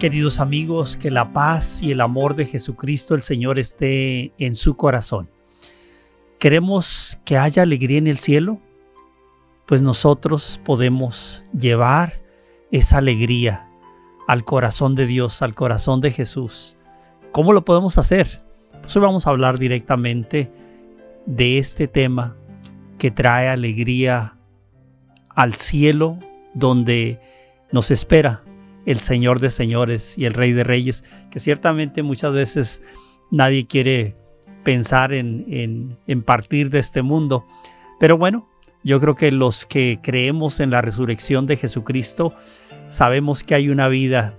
Queridos amigos, que la paz y el amor de Jesucristo el Señor esté en su corazón. ¿Queremos que haya alegría en el cielo? Pues nosotros podemos llevar esa alegría al corazón de Dios, al corazón de Jesús. ¿Cómo lo podemos hacer? Pues hoy vamos a hablar directamente de este tema que trae alegría al cielo donde nos espera el Señor de señores y el Rey de reyes, que ciertamente muchas veces nadie quiere pensar en, partir de este mundo. Pero bueno, yo creo que los que creemos en la resurrección de Jesucristo sabemos que hay una vida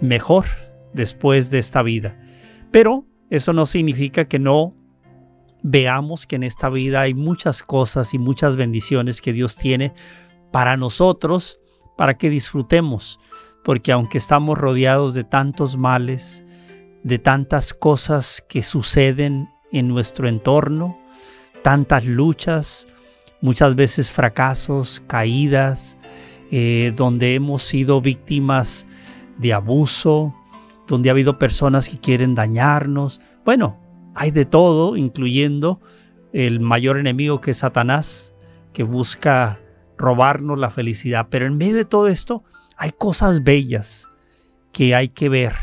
mejor después de esta vida. Pero eso no significa que no veamos que en esta vida hay muchas cosas y muchas bendiciones que Dios tiene para nosotros, para que disfrutemos porque aunque estamos rodeados de tantos males, de tantas cosas que suceden en nuestro entorno, tantas luchas, muchas veces fracasos, caídas, eh, donde hemos sido víctimas de abuso, donde ha habido personas que quieren dañarnos. Bueno, hay de todo, incluyendo el mayor enemigo que es Satanás, que busca robarnos la felicidad. Pero en medio de todo esto, hay cosas bellas que hay que ver,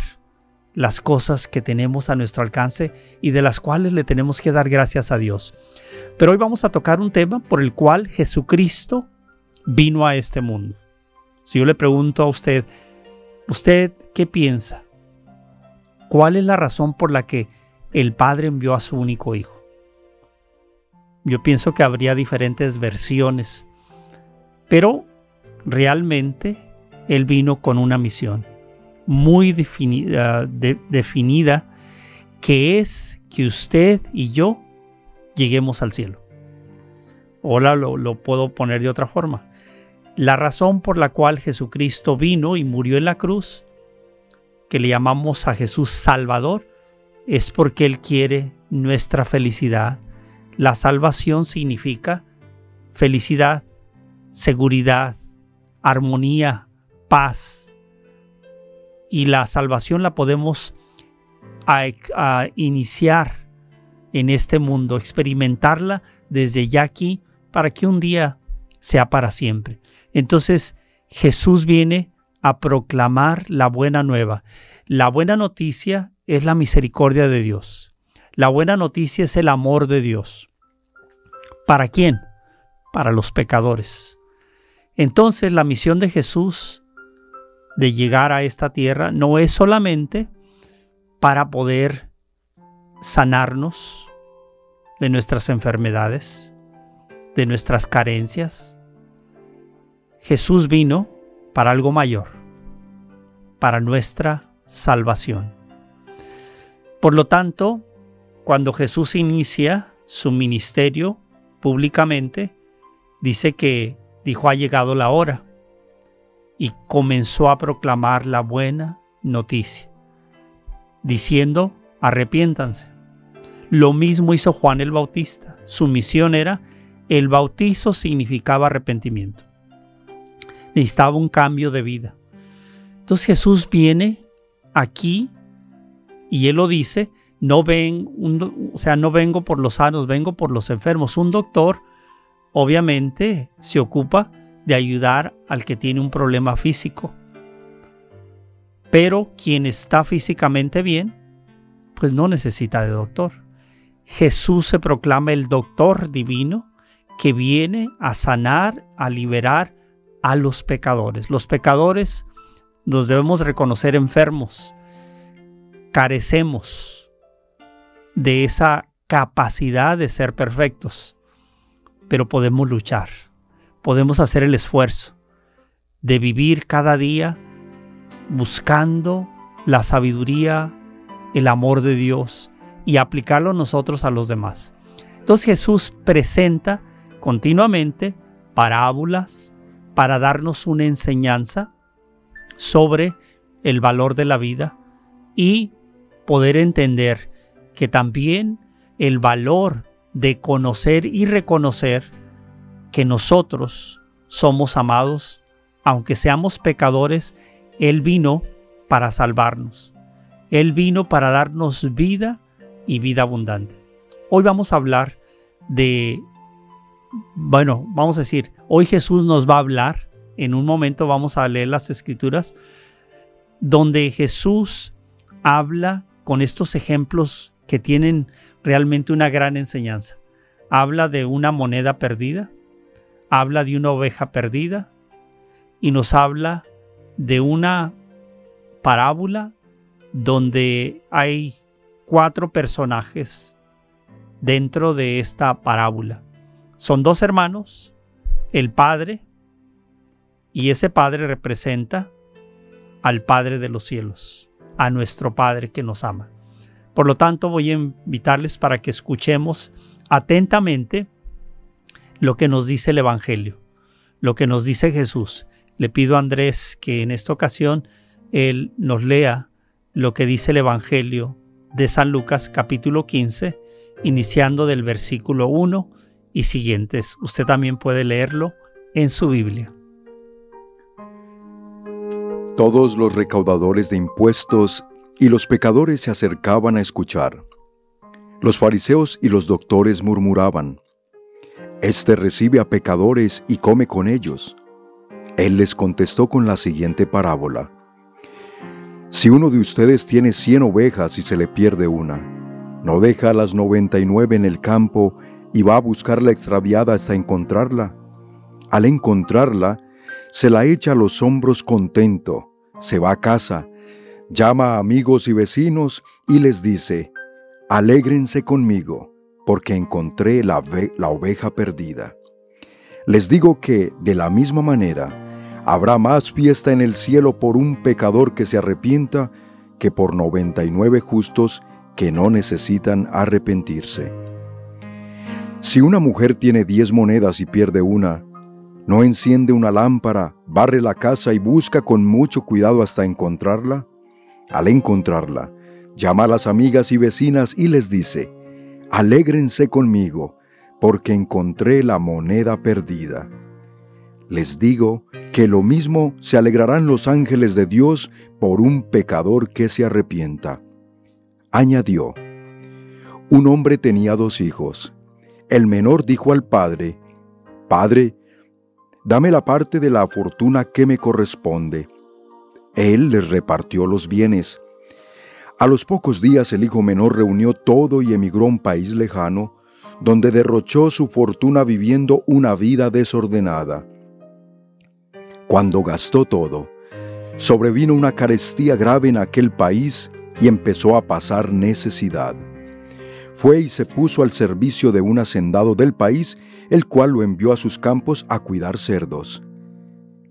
las cosas que tenemos a nuestro alcance y de las cuales le tenemos que dar gracias a Dios. Pero hoy vamos a tocar un tema por el cual Jesucristo vino a este mundo. Si yo le pregunto a usted, ¿usted qué piensa? ¿Cuál es la razón por la que el Padre envió a su único Hijo? Yo pienso que habría diferentes versiones, pero realmente él vino con una misión muy definida, definida, que es que usted y yo lleguemos al cielo. Hola, lo, lo puedo poner de otra forma. La razón por la cual Jesucristo vino y murió en la cruz, que le llamamos a Jesús Salvador, es porque Él quiere nuestra felicidad. La salvación significa felicidad, seguridad, armonía, paz. Y la salvación la podemos iniciar en este mundo, experimentarla desde ya aquí para que un día sea para siempre. Entonces Jesús viene a proclamar la buena nueva. La buena noticia es la misericordia de Dios. La buena noticia es el amor de Dios. ¿Para quién? Para los pecadores. Entonces la misión de Jesús de llegar a esta tierra no es solamente para poder sanarnos de nuestras enfermedades, de nuestras carencias. Jesús vino para algo mayor, para nuestra salvación. Por lo tanto, cuando Jesús inicia su ministerio públicamente, dice que dijo ha llegado la hora y comenzó a proclamar la buena noticia, diciendo, arrepiéntanse. Lo mismo hizo Juan el Bautista. Su misión era, el bautizo significaba arrepentimiento. Necesitaba un cambio de vida. Entonces Jesús viene aquí y él lo dice, no ven, o sea, no vengo por los sanos, vengo por los enfermos. Un doctor obviamente se ocupa de ayudar al que tiene un problema físico. Pero quien está físicamente bien, pues no necesita de doctor. Jesús se proclama el doctor divino que viene a sanar, a liberar a los pecadores. Los pecadores nos debemos reconocer enfermos, carecemos de esa capacidad de ser perfectos, pero podemos luchar podemos hacer el esfuerzo. de vivir cada día buscando la sabiduría, el amor de Dios y aplicarlo nosotros a los demás. Entonces Jesús presenta continuamente parábolas para darnos una enseñanza sobre el valor de la vida y poder entender que también el valor de conocer y reconocer que nosotros somos amados, aunque seamos pecadores, Él vino para salvarnos. Él vino para darnos vida y vida abundante. Hoy vamos a hablar de, bueno, vamos a decir, hoy Jesús nos va a hablar, en un momento vamos a leer las escrituras, donde Jesús habla con estos ejemplos que tienen realmente una gran enseñanza. Habla de una moneda perdida, habla de una oveja perdida y nos habla de una parábola donde hay cuatro personajes dentro de esta parábola. Son dos hermanos, el padre, y ese padre representa al Padre de los cielos, a nuestro Padre que nos ama. Por lo tanto, voy a invitarles para que escuchemos atentamente lo que nos dice el Evangelio, lo que nos dice Jesús. Le pido a Andrés que en esta ocasión él nos lea lo que dice el Evangelio de San Lucas capítulo 15, iniciando del versículo 1 y siguientes. Usted también puede leerlo en su Biblia. Todos los recaudadores de impuestos y los pecadores se acercaban a escuchar. Los fariseos y los doctores murmuraban, Este recibe a pecadores y come con ellos. Él les contestó con la siguiente parábola. Si uno de ustedes tiene cien ovejas y se le pierde una, ¿no deja a las noventa y nueve en el campo y va a buscar la extraviada hasta encontrarla? Al encontrarla, se la echa a los hombros contento, se va a casa, llama a amigos y vecinos y les dice, Alégrense conmigo, porque encontré la, la oveja perdida. Les digo que, de la misma manera, habrá más fiesta en el cielo por un pecador que se arrepienta que por noventa y nueve justos que no necesitan arrepentirse. Si una mujer tiene diez monedas y pierde una, ¿no enciende una lámpara, barre la casa y busca con mucho cuidado hasta encontrarla? Al encontrarla, llama a las amigas y vecinas y les dice, Alégrense conmigo, porque encontré la moneda perdida. Les digo que lo mismo se alegrarán los ángeles de Dios por un pecador que se arrepienta. Añadió, un hombre tenía dos hijos. El menor dijo al padre, Padre, dame la parte de la fortuna que me corresponde. Él les repartió los bienes. A los pocos días el hijo menor reunió todo y emigró a un país lejano, donde derrochó su fortuna viviendo una vida desordenada. Cuando gastó todo, sobrevino una carestía grave en aquel país y empezó a pasar necesidad. Fue y se puso al servicio de un hacendado del país, el cual lo envió a sus campos a cuidar cerdos.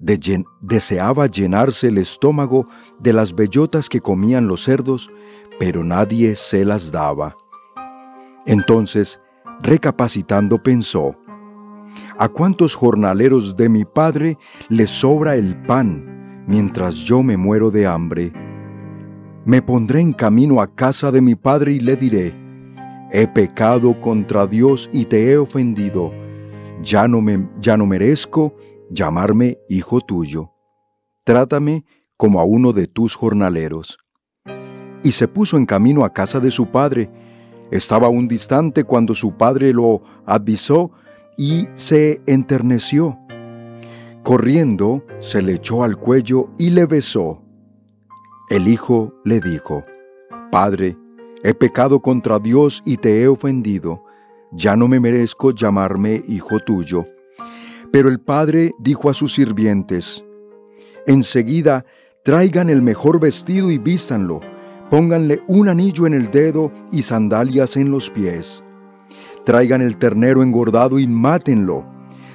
deseaba llenarse el estómago de las bellotas que comían los cerdos, pero nadie se las daba. Entonces, recapacitando, pensó, ¿A cuántos jornaleros de mi padre les sobra el pan mientras yo me muero de hambre? Me pondré en camino a casa de mi padre y le diré, he pecado contra Dios y te he ofendido, ya no, me, ya no merezco llamarme hijo tuyo. Trátame como a uno de tus jornaleros. Y se puso en camino a casa de su padre. Estaba aún distante cuando su padre lo avisó y se enterneció. Corriendo, se le echó al cuello y le besó. El hijo le dijo, Padre, he pecado contra Dios y te he ofendido, ya no me merezco llamarme hijo tuyo. Pero el padre dijo a sus sirvientes, Enseguida, traigan el mejor vestido y vístanlo, pónganle un anillo en el dedo y sandalias en los pies Traigan el ternero engordado y mátenlo.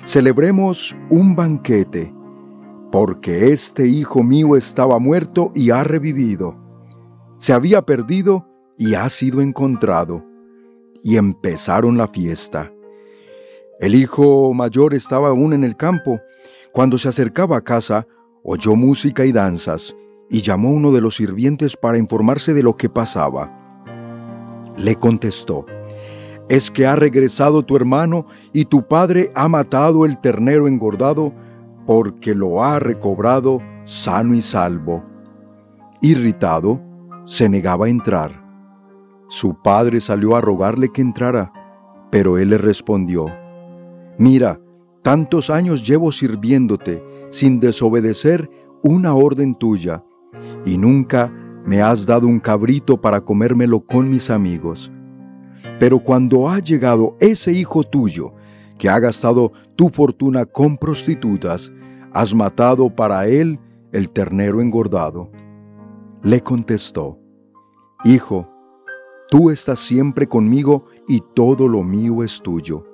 Celebremos un banquete. porque este hijo mío estaba muerto y ha revivido. Se había perdido y ha sido encontrado. Y empezaron la fiesta. El hijo mayor estaba aún en el campo. Cuando se acercaba a casa, oyó música y danzas, y llamó uno de los sirvientes para informarse de lo que pasaba. Le contestó, es que ha regresado tu hermano y tu padre ha matado el ternero engordado porque lo ha recobrado sano y salvo. Irritado, se negaba a entrar. Su padre salió a rogarle que entrara, pero él le respondió, Mira, tantos años llevo sirviéndote sin desobedecer una orden tuya, y nunca me has dado un cabrito para comérmelo con mis amigos. Pero cuando ha llegado ese hijo tuyo, que ha gastado tu fortuna con prostitutas, has matado para él el ternero engordado. Le contestó, Hijo, tú estás siempre conmigo y todo lo mío es tuyo.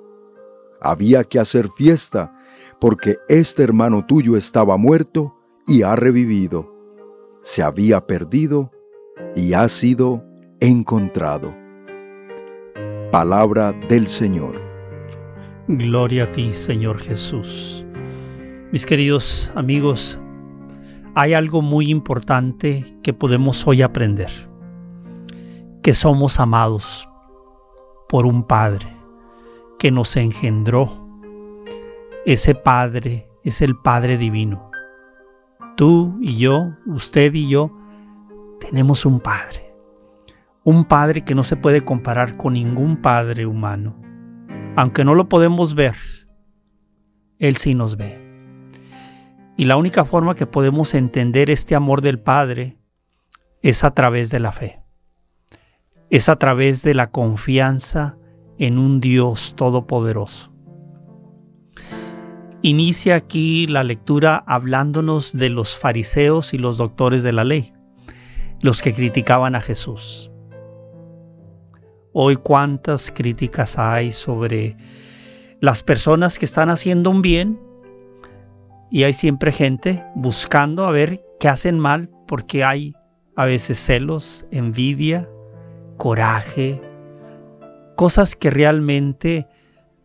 Había que hacer fiesta, porque este hermano tuyo estaba muerto y ha revivido. Se había perdido y ha sido encontrado. Palabra del Señor. Gloria a ti, Señor Jesús. Mis queridos amigos, hay algo muy importante que podemos hoy aprender, que somos amados por un Padre que nos engendró. Ese Padre es el Padre Divino. Tú y yo, usted y yo, tenemos un Padre. Un Padre que no se puede comparar con ningún Padre humano aunque no lo podemos ver, Él sí nos ve. Y la única forma que podemos entender este amor del Padre es a través de la fe. Es a través de la confianza en un Dios todopoderoso. Inicia aquí la lectura hablándonos de los fariseos y los doctores de la ley, los que criticaban a Jesús. Hoy cuántas críticas hay sobre las personas que están haciendo un bien y hay siempre gente buscando a ver qué hacen mal porque hay a veces celos, envidia, coraje, cosas que realmente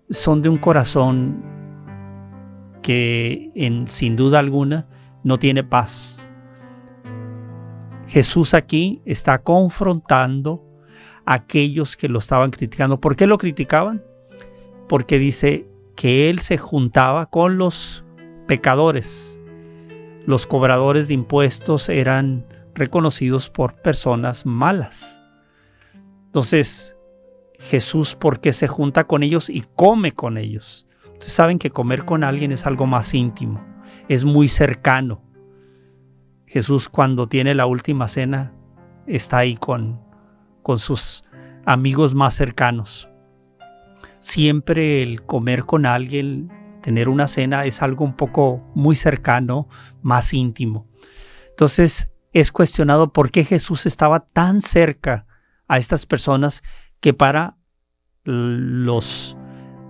son de un corazón que en, sin duda alguna no tiene paz. Jesús aquí está confrontando aquellos que lo estaban criticando. ¿Por qué lo criticaban? Porque dice que él se juntaba con los pecadores. Los cobradores de impuestos eran reconocidos por personas malas. Entonces, Jesús, ¿por qué se junta con ellos y come con ellos? Ustedes saben que comer con alguien es algo más íntimo, es muy cercano. Jesús cuando tiene la última cena está ahí con, con sus amigos más cercanos. Siempre el comer con alguien, tener una cena es algo un poco muy cercano, más íntimo. Entonces es cuestionado por qué Jesús estaba tan cerca a estas personas que para los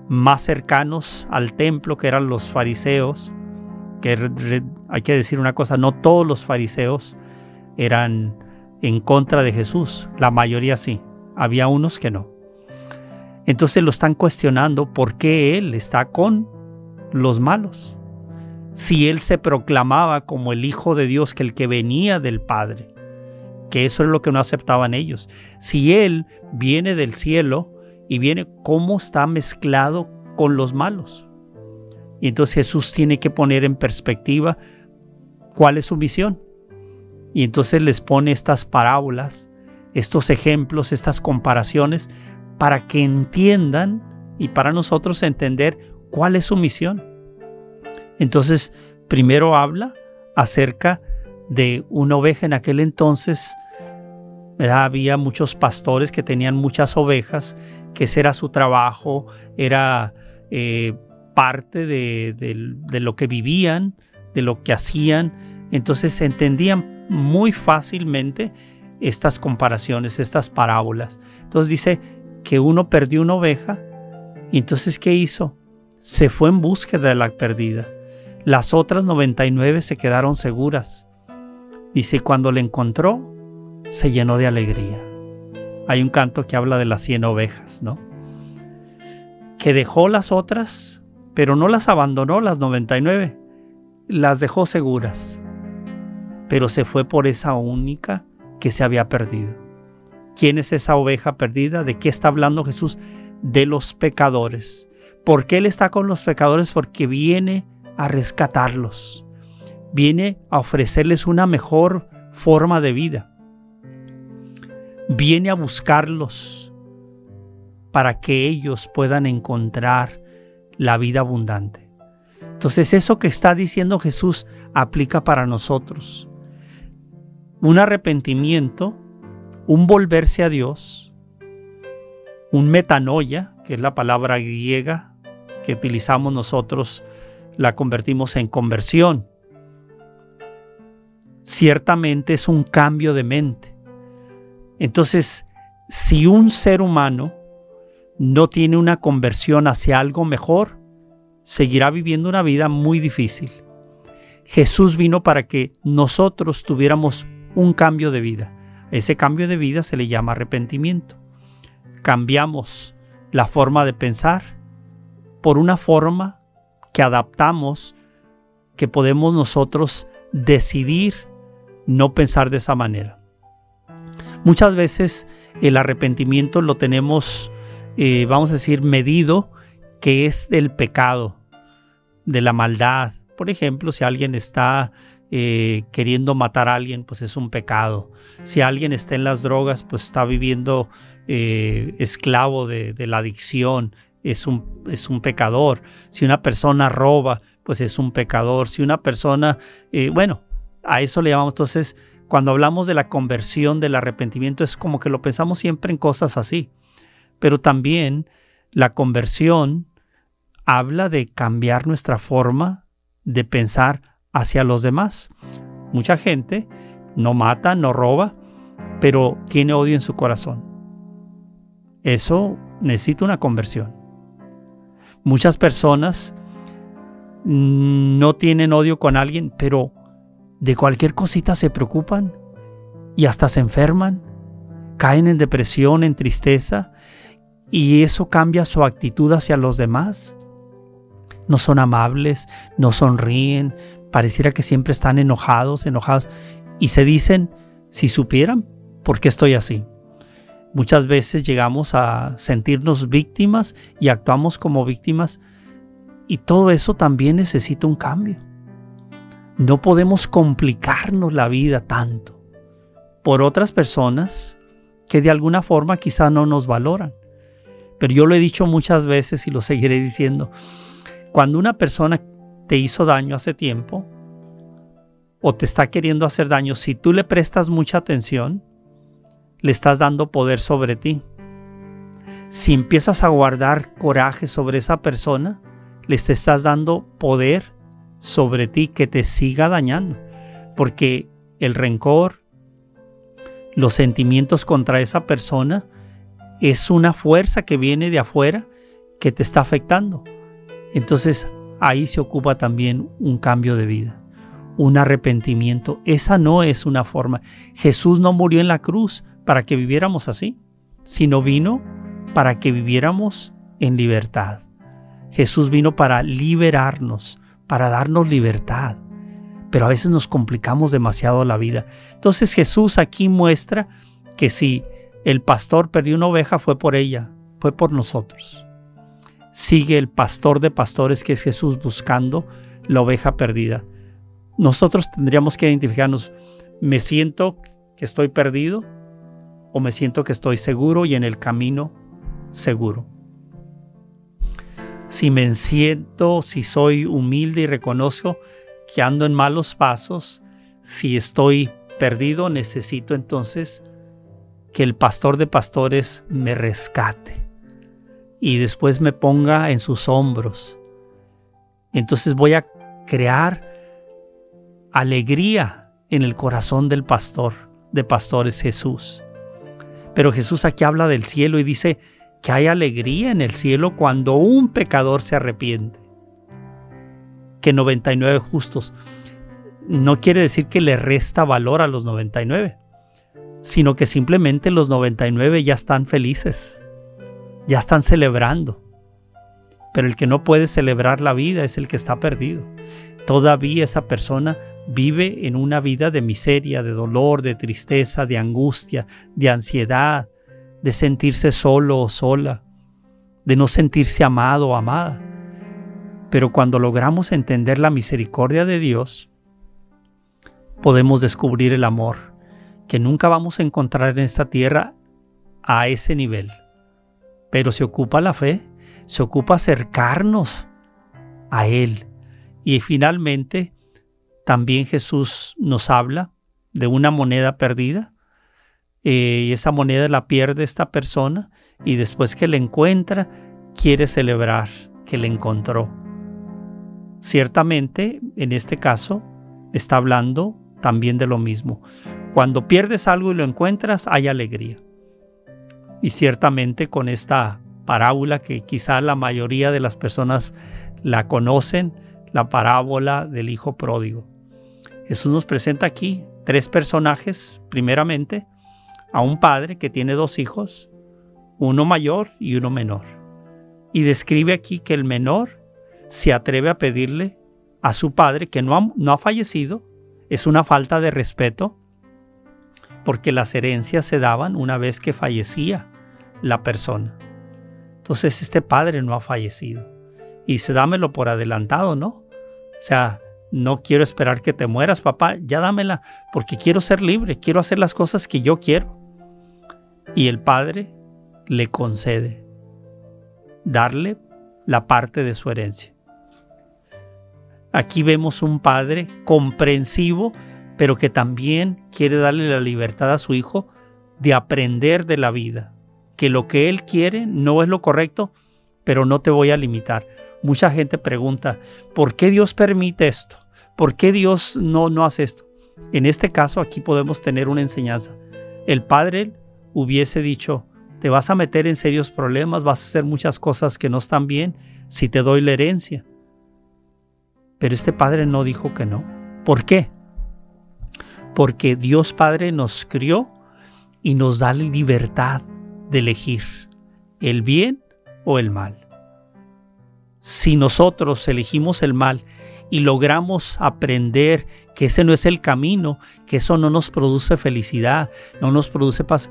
más cercanos al templo, que eran los fariseos, que hay que decir una cosa, no todos los fariseos eran en contra de Jesús, la mayoría sí, había unos que no. Entonces lo están cuestionando por qué Él está con los malos. Si Él se proclamaba como el Hijo de Dios, que el que venía del Padre, que eso es lo que no aceptaban ellos. Si Él viene del cielo y viene, ¿cómo está mezclado con los malos? Y entonces Jesús tiene que poner en perspectiva cuál es su misión. Y entonces les pone estas parábolas, estos ejemplos, estas comparaciones, para que entiendan y para nosotros entender cuál es su misión. Entonces, primero habla acerca de una oveja. En aquel entonces había muchos pastores que tenían muchas ovejas, que ese era su trabajo, era eh, parte de, de lo que vivían, de lo que hacían. Entonces entendían muy fácilmente estas comparaciones, estas parábolas. Entonces dice que uno perdió una oveja y entonces ¿qué hizo? Se fue en búsqueda de la perdida. Las otras 99 se quedaron seguras. Dice, cuando le encontró, se llenó de alegría. Hay un canto que habla de las 100 ovejas, ¿no? Que dejó las otras, pero no las abandonó las 99, las dejó seguras, pero se fue por esa única que se había perdido. ¿Quién es esa oveja perdida? ¿De qué está hablando Jesús? De los pecadores. ¿Por qué Él está con los pecadores? Porque viene a rescatarlos. Viene a ofrecerles una mejor forma de vida. Viene a buscarlos para que ellos puedan encontrar la vida abundante. Entonces eso que está diciendo Jesús aplica para nosotros. Un arrepentimiento, un volverse a Dios, un metanoia, que es la palabra griega que utilizamos nosotros, la convertimos en conversión. Ciertamente es un cambio de mente. Entonces, si un ser humano no tiene una conversión hacia algo mejor, seguirá viviendo una vida muy difícil. Jesús vino para que nosotros tuviéramos un cambio de vida. Ese cambio de vida se le llama arrepentimiento. Cambiamos la forma de pensar por una forma que adaptamos, que podemos nosotros decidir no pensar de esa manera. Muchas veces el arrepentimiento lo tenemos, eh, vamos a decir, medido, que es del pecado, de la maldad. Por ejemplo, si alguien está eh, queriendo matar a alguien, pues es un pecado. Si alguien está en las drogas, pues está viviendo eh, esclavo de, la adicción, es un, es un pecador. Si una persona roba, pues es un pecador. Si una persona, bueno, a eso le llamamos entonces cuando hablamos de la conversión, del arrepentimiento, es como que lo pensamos siempre en cosas así. Pero también la conversión habla de cambiar nuestra forma de pensar hacia los demás. Mucha gente no mata, no roba, pero tiene odio en su corazón. Eso necesita una conversión. Muchas personas no tienen odio con alguien, pero de cualquier cosita se preocupan y hasta se enferman, caen en depresión, en tristeza, y eso cambia su actitud hacia los demás. No son amables, no sonríen, pareciera que siempre están enojados, enojados, y se dicen, si supieran, ¿por qué estoy así? Muchas veces llegamos a sentirnos víctimas y actuamos como víctimas, y todo eso también necesita un cambio. No podemos complicarnos la vida tanto por otras personas que de alguna forma quizá no nos valoran. Pero yo lo he dicho muchas veces y lo seguiré diciendo. Cuando una persona te hizo daño hace tiempo o te está queriendo hacer daño, si tú le prestas mucha atención, le estás dando poder sobre ti. Si empiezas a guardar coraje sobre esa persona, le estás dando poder sobre ti que te siga dañando. Porque el rencor, los sentimientos contra esa persona, es una fuerza que viene de afuera que te está afectando. Entonces ahí se ocupa también un cambio de vida, un arrepentimiento. Esa no es una forma. Jesús no murió en la cruz para que viviéramos así, sino vino para que viviéramos en libertad. Jesús vino para liberarnos, para darnos libertad. Pero a veces nos complicamos demasiado la vida. Entonces Jesús aquí muestra que si el pastor perdió una oveja fue por ella, fue por nosotros. Sigue el pastor de pastores que es Jesús buscando la oveja perdida. Nosotros tendríamos que identificarnos, ¿me siento que estoy perdido o me siento que estoy seguro y en el camino seguro? Si me siento, si soy humilde y reconozco que ando en malos pasos, si estoy perdido, necesito entonces que el pastor de pastores me rescate y después me ponga en sus hombros. Entonces voy a crear alegría en el corazón del pastor, de pastores Jesús. Pero Jesús aquí habla del cielo y dice, que hay alegría en el cielo cuando un pecador se arrepiente. que 99 justos. No quiere decir que le resta valor a los 99, sino que simplemente los 99 ya están felices, ya están celebrando. Pero el que no puede celebrar la vida es el que está perdido. Todavía esa persona vive en una vida de miseria, de dolor, de tristeza, de angustia, de ansiedad, de sentirse solo o sola, de no sentirse amado o amada. Pero cuando logramos entender la misericordia de Dios, podemos descubrir el amor que nunca vamos a encontrar en esta tierra a ese nivel. Pero se ocupa la fe, se ocupa acercarnos a Él. Y finalmente, también Jesús nos habla de una moneda perdida. Eh, y esa moneda la pierde esta persona y después que la encuentra, quiere celebrar que la encontró. Ciertamente, en este caso, está hablando también de lo mismo. Cuando pierdes algo y lo encuentras, hay alegría. Y ciertamente con esta parábola que quizá la mayoría de las personas la conocen, la parábola del hijo pródigo. Jesús nos presenta aquí tres personajes, primeramente, a un padre que tiene dos hijos, uno mayor y uno menor. Y describe aquí que el menor se atreve a pedirle a su padre, que no ha, fallecido, es una falta de respeto, porque las herencias se daban una vez que fallecía la persona. Entonces este padre no ha fallecido. Y dice, dámelo por adelantado, ¿no? O sea, no quiero esperar que te mueras, papá, ya dámela, porque quiero ser libre, quiero hacer las cosas que yo quiero. Y el padre le concede darle la parte de su herencia. Aquí vemos un padre comprensivo, pero que también quiere darle la libertad a su hijo de aprender de la vida, que lo que él quiere no es lo correcto, pero no te voy a limitar. Mucha gente pregunta, ¿por qué Dios permite esto? ¿Por qué Dios no, no hace esto? En este caso aquí podemos tener una enseñanza. El padre hubiese dicho, te vas a meter en serios problemas, vas a hacer muchas cosas que no están bien si te doy la herencia. Pero este Padre no dijo que no. ¿Por qué? Porque Dios Padre nos crió y nos da la libertad de elegir el bien o el mal. Si nosotros elegimos el mal y logramos aprender que ese no es el camino, que eso no nos produce felicidad, no nos produce paz,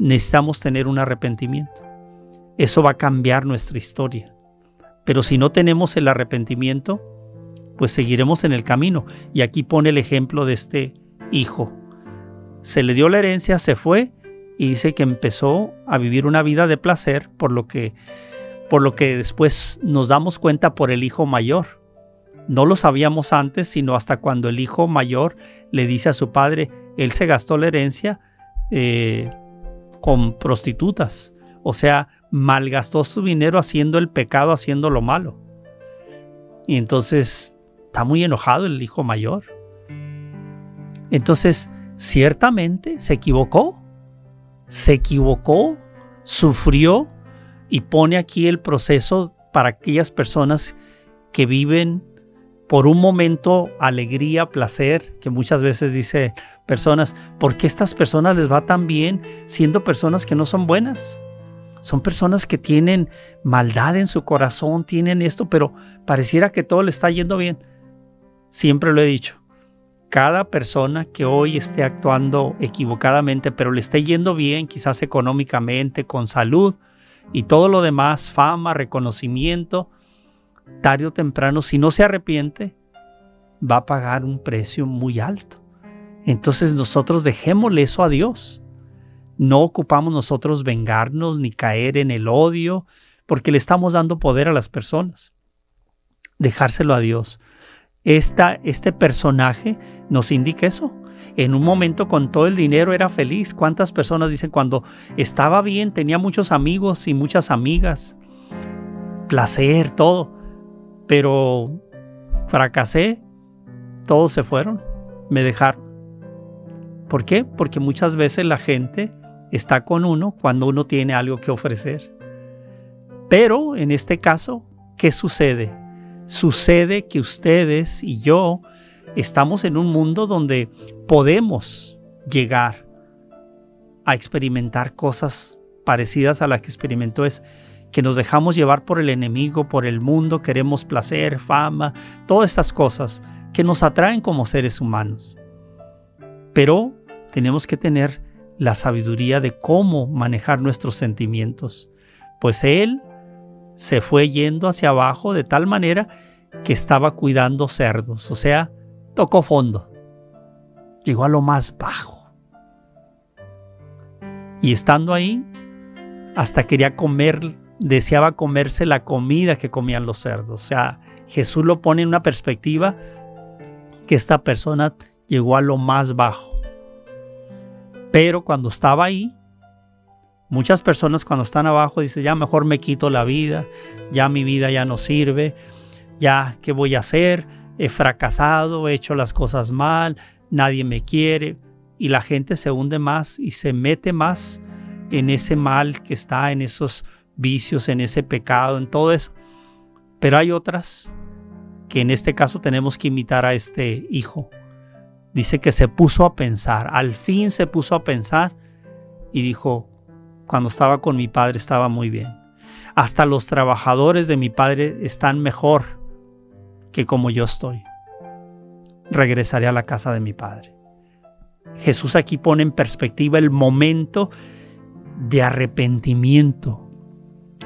necesitamos tener un arrepentimiento. Eso va a cambiar nuestra historia. Pero si no tenemos el arrepentimiento, pues seguiremos en el camino. Y aquí pone el ejemplo de este hijo. Se le dio la herencia, se fue y dice que empezó a vivir una vida de placer, por lo que por lo que después nos damos cuenta por el hijo mayor. No lo sabíamos antes, sino hasta cuando el hijo mayor le dice a su padre, él se gastó la herencia eh, con prostitutas, o sea, malgastó su dinero haciendo el pecado, haciendo lo malo. Y entonces Está muy enojado el hijo mayor. Entonces, ciertamente se equivocó. Se equivocó, sufrió y pone aquí el proceso para aquellas personas que viven por un momento alegría, placer, que muchas veces dice personas, ¿por qué estas personas les va tan bien siendo personas que no son buenas? Son personas que tienen maldad en su corazón, tienen esto, pero pareciera que todo le está yendo bien. Siempre lo he dicho, cada persona que hoy esté actuando equivocadamente, pero le esté yendo bien, quizás económicamente, con salud y todo lo demás, fama, reconocimiento, tarde o temprano, si no se arrepiente, va a pagar un precio muy alto. Entonces nosotros dejémosle eso a Dios. No ocupamos nosotros vengarnos ni caer en el odio, porque le estamos dando poder a las personas. Dejárselo a Dios este personaje nos indica eso. En un momento con todo el dinero era feliz. ¿Cuántas personas dicen cuando estaba bien, tenía muchos amigos y muchas amigas? Placer, todo. Pero fracasé, todos se fueron, me dejaron. ¿Por qué? Porque muchas veces la gente está con uno cuando uno tiene algo que ofrecer. Pero en este caso, ¿qué sucede? sucede que ustedes y yo estamos en un mundo donde podemos llegar a experimentar cosas parecidas a las que experimentó es que nos dejamos llevar por el enemigo, por el mundo, queremos placer, fama, todas estas cosas que nos atraen como seres humanos. Pero tenemos que tener la sabiduría de cómo manejar nuestros sentimientos, pues Él se fue yendo hacia abajo de tal manera que estaba cuidando cerdos, o sea, tocó fondo, llegó a lo más bajo. Y estando ahí, hasta quería comer, deseaba comerse la comida que comían los cerdos. O sea, Jesús lo pone en una perspectiva que esta persona llegó a lo más bajo. Pero cuando estaba ahí, muchas personas cuando están abajo dicen, ya mejor me quito la vida, ya mi vida ya no sirve, ya qué voy a hacer, he fracasado, he hecho las cosas mal, nadie me quiere. Y la gente se hunde más y se mete más en ese mal que está, en esos vicios, en ese pecado, en todo eso. Pero hay otras que en este caso tenemos que imitar a este hijo. Dice que se puso a pensar, al fin se puso a pensar y dijo, cuando estaba con mi padre estaba muy bien. Hasta los trabajadores de mi padre están mejor que como yo estoy. Regresaré a la casa de mi padre. Jesús aquí pone en perspectiva el momento de arrepentimiento,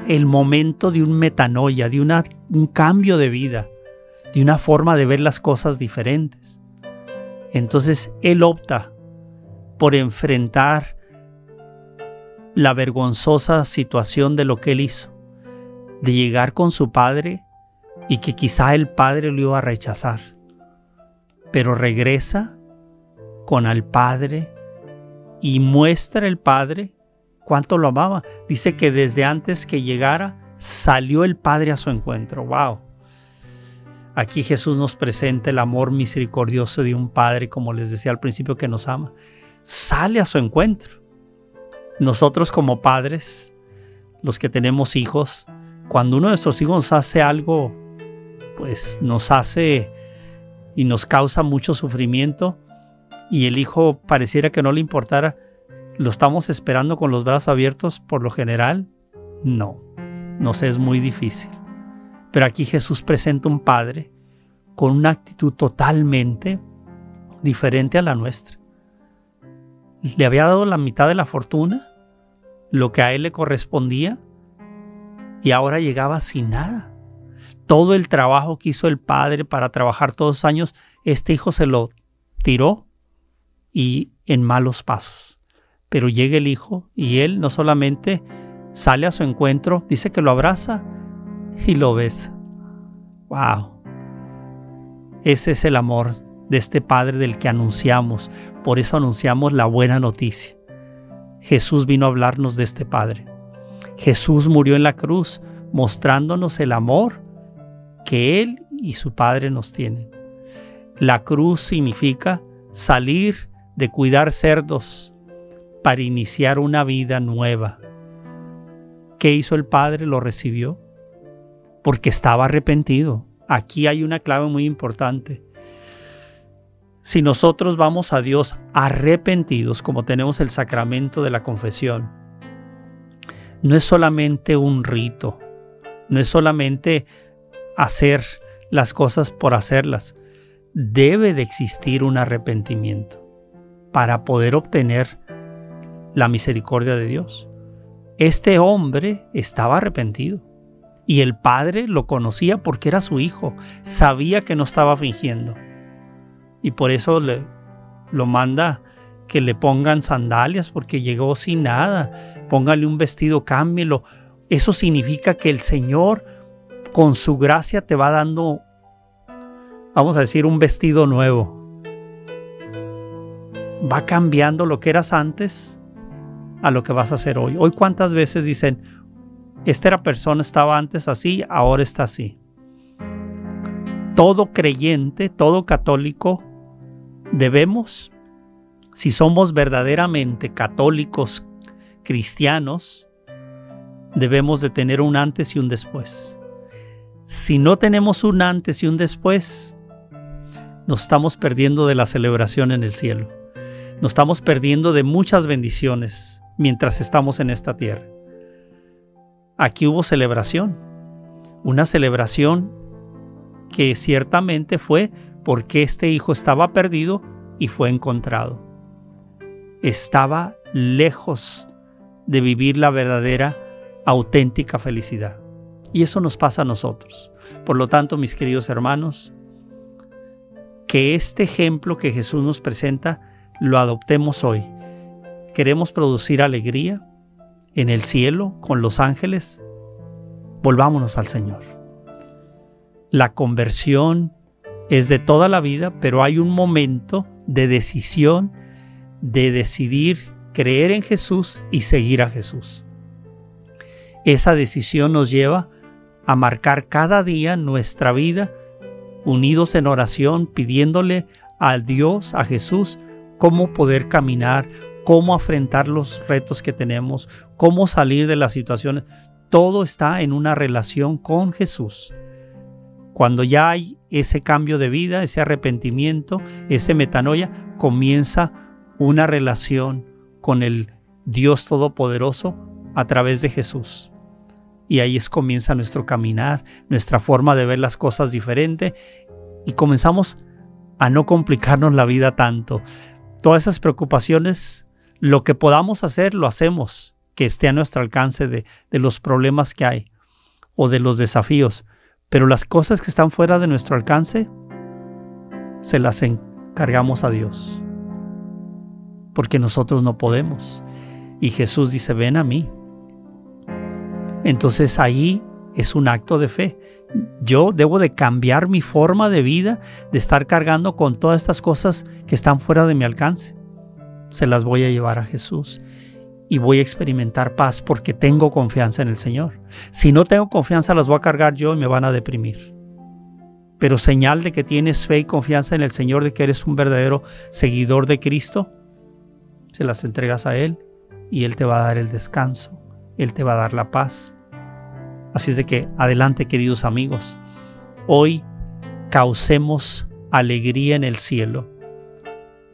el momento de un metanoia, de un cambio de vida, de una forma de ver las cosas diferentes. Entonces él opta por enfrentar la vergonzosa situación de lo que él hizo, de llegar con su padre y que quizá el padre lo iba a rechazar, pero regresa con al padre y muestra el padre cuánto lo amaba. Dice que desde antes que llegara salió el Padre a su encuentro. ¡Wow! Aquí Jesús nos presenta el amor misericordioso de un Padre, como les decía al principio, que nos ama. Sale a su encuentro. Nosotros como padres, los que tenemos hijos, cuando uno de nuestros hijos hace algo, pues nos hace y nos causa mucho sufrimiento, y el hijo pareciera que no le importara, ¿Lo estamos esperando con los brazos abiertos por lo general? No, nos es muy difícil. Pero aquí Jesús presenta un Padre con una actitud totalmente diferente a la nuestra. Le había dado la mitad de la fortuna, lo que a él le correspondía, y ahora llegaba sin nada. Todo el trabajo que hizo el padre para trabajar todos los años, este hijo se lo tiró y en malos pasos. Pero llega el hijo y él no solamente sale a su encuentro, dice que lo abraza y lo besa. ¡Wow! Ese es el amor de este Padre del que anunciamos. Por eso anunciamos la buena noticia. Jesús vino a hablarnos de este Padre. Jesús murió en la cruz mostrándonos el amor que Él y su Padre nos tienen. La cruz significa salir de cuidar cerdos para iniciar una vida nueva. ¿Qué hizo el Padre? Lo recibió porque estaba arrepentido. Aquí hay una clave muy importante. Si nosotros vamos a Dios arrepentidos, como tenemos el sacramento de la confesión, no es solamente un rito, no es solamente hacer las cosas por hacerlas, debe de existir un arrepentimiento para poder obtener la misericordia de Dios. Este hombre estaba arrepentido y el padre lo conocía porque era su hijo, sabía que no estaba fingiendo y por eso le, lo manda que le pongan sandalias porque llegó sin nada, póngale un vestido, cámbielo. Eso significa que el Señor con su gracia te va dando, vamos a decir, un vestido nuevo. Va cambiando lo que eras antes a lo que vas a hacer hoy. Hoy cuántas veces dicen, esta persona estaba antes así, ahora está así. Todo creyente, todo católico, debemos, si somos verdaderamente católicos, cristianos, debemos de tener un antes y un después. si no tenemos un antes y un después, nos estamos perdiendo de la celebración en el cielo. Nos estamos perdiendo de muchas bendiciones mientras estamos en esta tierra. Aquí hubo celebración, una celebración que ciertamente fue porque este hijo estaba perdido y fue encontrado. Estaba lejos de vivir la verdadera, auténtica felicidad. Y eso nos pasa a nosotros. Por lo tanto, mis queridos hermanos, que este ejemplo que Jesús nos presenta lo adoptemos hoy. ¿Queremos producir alegría en el cielo con los ángeles? Volvámonos al Señor. La conversión es de toda la vida, pero hay un momento de decisión de decidir creer en Jesús y seguir a Jesús. Esa decisión nos lleva a marcar cada día nuestra vida unidos en oración, pidiéndole a Dios, a Jesús, cómo poder caminar, cómo afrontar los retos que tenemos, cómo salir de las situaciones. Todo está en una relación con Jesús. Cuando ya hay ese cambio de vida, ese arrepentimiento, ese metanoia, comienza una relación con el Dios Todopoderoso a través de Jesús. Y ahí es comienza nuestro caminar, nuestra forma de ver las cosas diferente y comenzamos a no complicarnos la vida tanto. Todas esas preocupaciones, lo que podamos hacer, lo hacemos, que esté a nuestro alcance de, de los problemas que hay o de los desafíos. Pero las cosas que están fuera de nuestro alcance, se las encargamos a Dios. Porque nosotros no podemos. Y Jesús dice, ven a mí. Entonces ahí es un acto de fe. Yo debo de cambiar mi forma de vida, de estar cargando con todas estas cosas que están fuera de mi alcance. Se las voy a llevar a Jesús y voy a experimentar paz porque tengo confianza en el Señor. Si no tengo confianza, las voy a cargar yo y me van a deprimir. Pero señal de que tienes fe y confianza en el Señor, de que eres un verdadero seguidor de Cristo, se las entregas a Él y Él te va a dar el descanso, Él te va a dar la paz. Así es de que adelante queridos amigos, hoy causemos alegría en el cielo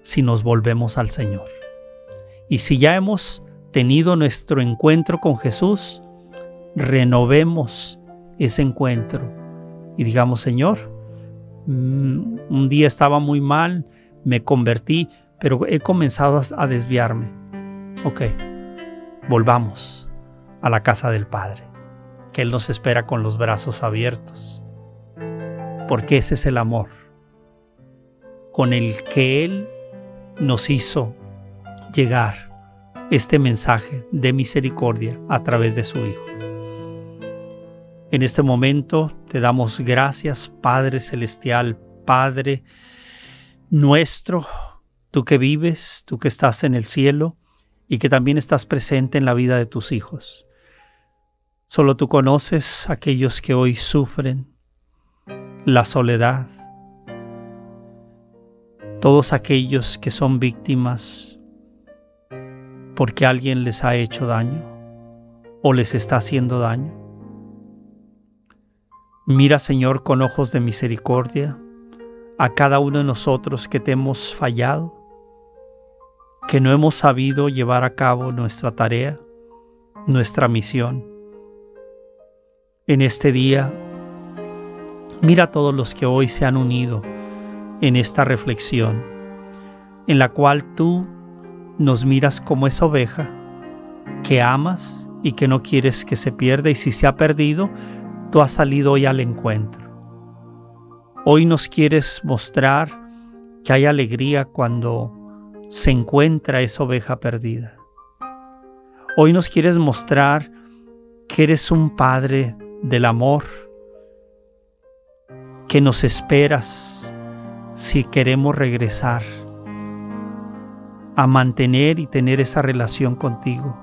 si nos volvemos al Señor. Y si ya hemos tenido nuestro encuentro con Jesús, renovemos ese encuentro y digamos, Señor, mm, un día estaba muy mal, me convertí, pero he comenzado a desviarme. Ok, volvamos a la casa del Padre que Él nos espera con los brazos abiertos. Porque ese es el amor con el que Él nos hizo llegar este mensaje de misericordia a través de su Hijo. En este momento te damos gracias, Padre Celestial, Padre nuestro, tú que vives, tú que estás en el cielo y que también estás presente en la vida de tus hijos. Solo tú conoces a aquellos que hoy sufren la soledad, todos aquellos que son víctimas porque alguien les ha hecho daño o les está haciendo daño. Mira, Señor, con ojos de misericordia a cada uno de nosotros que te hemos fallado, que no hemos sabido llevar a cabo nuestra tarea, nuestra misión en este día. Mira a todos los que hoy se han unido en esta reflexión, en la cual tú nos miras como esa oveja que amas y que no quieres que se pierda y si se ha perdido, tú has salido hoy al encuentro. Hoy nos quieres mostrar que hay alegría cuando se encuentra esa oveja perdida. Hoy nos quieres mostrar que eres un Padre del amor que nos esperas si queremos regresar a mantener y tener esa relación contigo.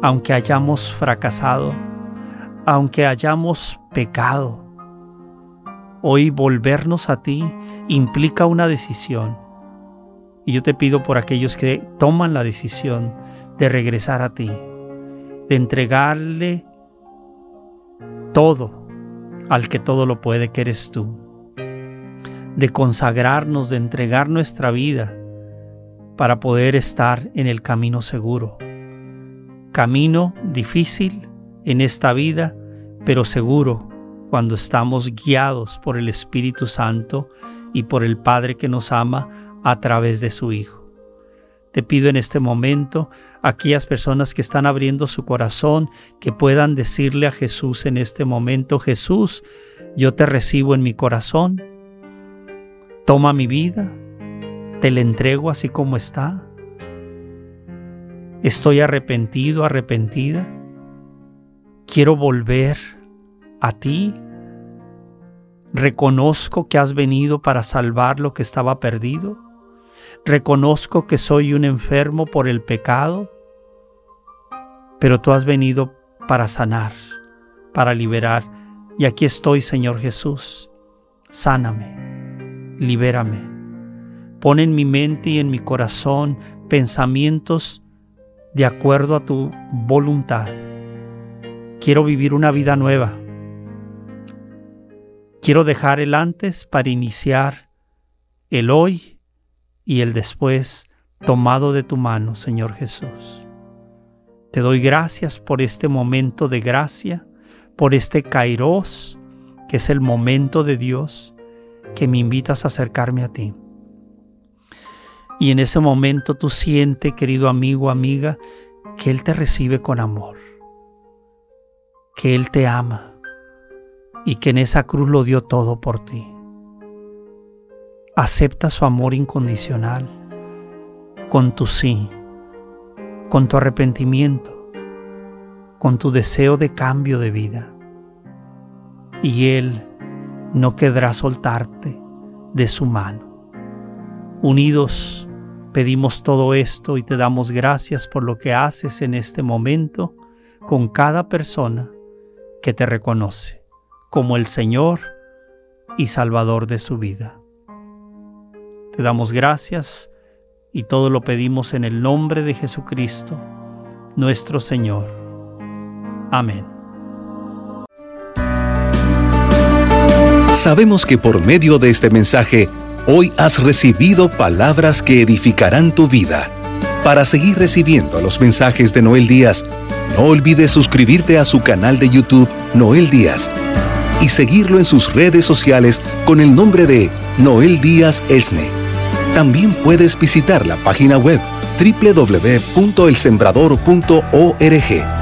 Aunque hayamos fracasado, aunque hayamos pecado, hoy volvernos a ti implica una decisión. Y yo te pido por aquellos que toman la decisión de regresar a ti, de entregarle todo al que todo lo puede, que eres tú. De consagrarnos, de entregar nuestra vida para poder estar en el camino seguro. Camino difícil en esta vida, pero seguro cuando estamos guiados por el Espíritu Santo y por el Padre que nos ama a través de su Hijo. Te pido en este momento aquellas personas que están abriendo su corazón, que puedan decirle a Jesús en este momento, Jesús, yo te recibo en mi corazón, toma mi vida, te la entrego así como está. Estoy arrepentido, arrepentida. Quiero volver a ti. Reconozco que has venido para salvar lo que estaba perdido Reconozco que soy un enfermo por el pecado, pero tú has venido para sanar, para liberar. Y aquí estoy, Señor Jesús. Sáname, libérame. Pon en mi mente y en mi corazón pensamientos de acuerdo a tu voluntad. Quiero vivir una vida nueva. Quiero dejar el antes para iniciar el hoy y el después tomado de tu mano, Señor Jesús. Te doy gracias por este momento de gracia, por este kairos, que es el momento de Dios que me invitas a acercarme a ti. Y en ese momento tú sientes, querido amigo, amiga, que Él te recibe con amor, que Él te ama y que en esa cruz lo dio todo por ti. Acepta su amor incondicional con tu sí, con tu arrepentimiento, con tu deseo de cambio de vida. Y Él no quedará soltarte de su mano. Unidos pedimos todo esto y te damos gracias por lo que haces en este momento con cada persona que te reconoce como el Señor y Salvador de su vida. Te damos gracias y todo lo pedimos en el nombre de Jesucristo, nuestro Señor. Amén. Sabemos que por medio de este mensaje, hoy has recibido palabras que edificarán tu vida. Para seguir recibiendo los mensajes de Noel Díaz, no olvides suscribirte a su canal de YouTube Noel Díaz y seguirlo en sus redes sociales con el nombre de Noel Díaz Esne. También puedes visitar la página web www.elsembrador.org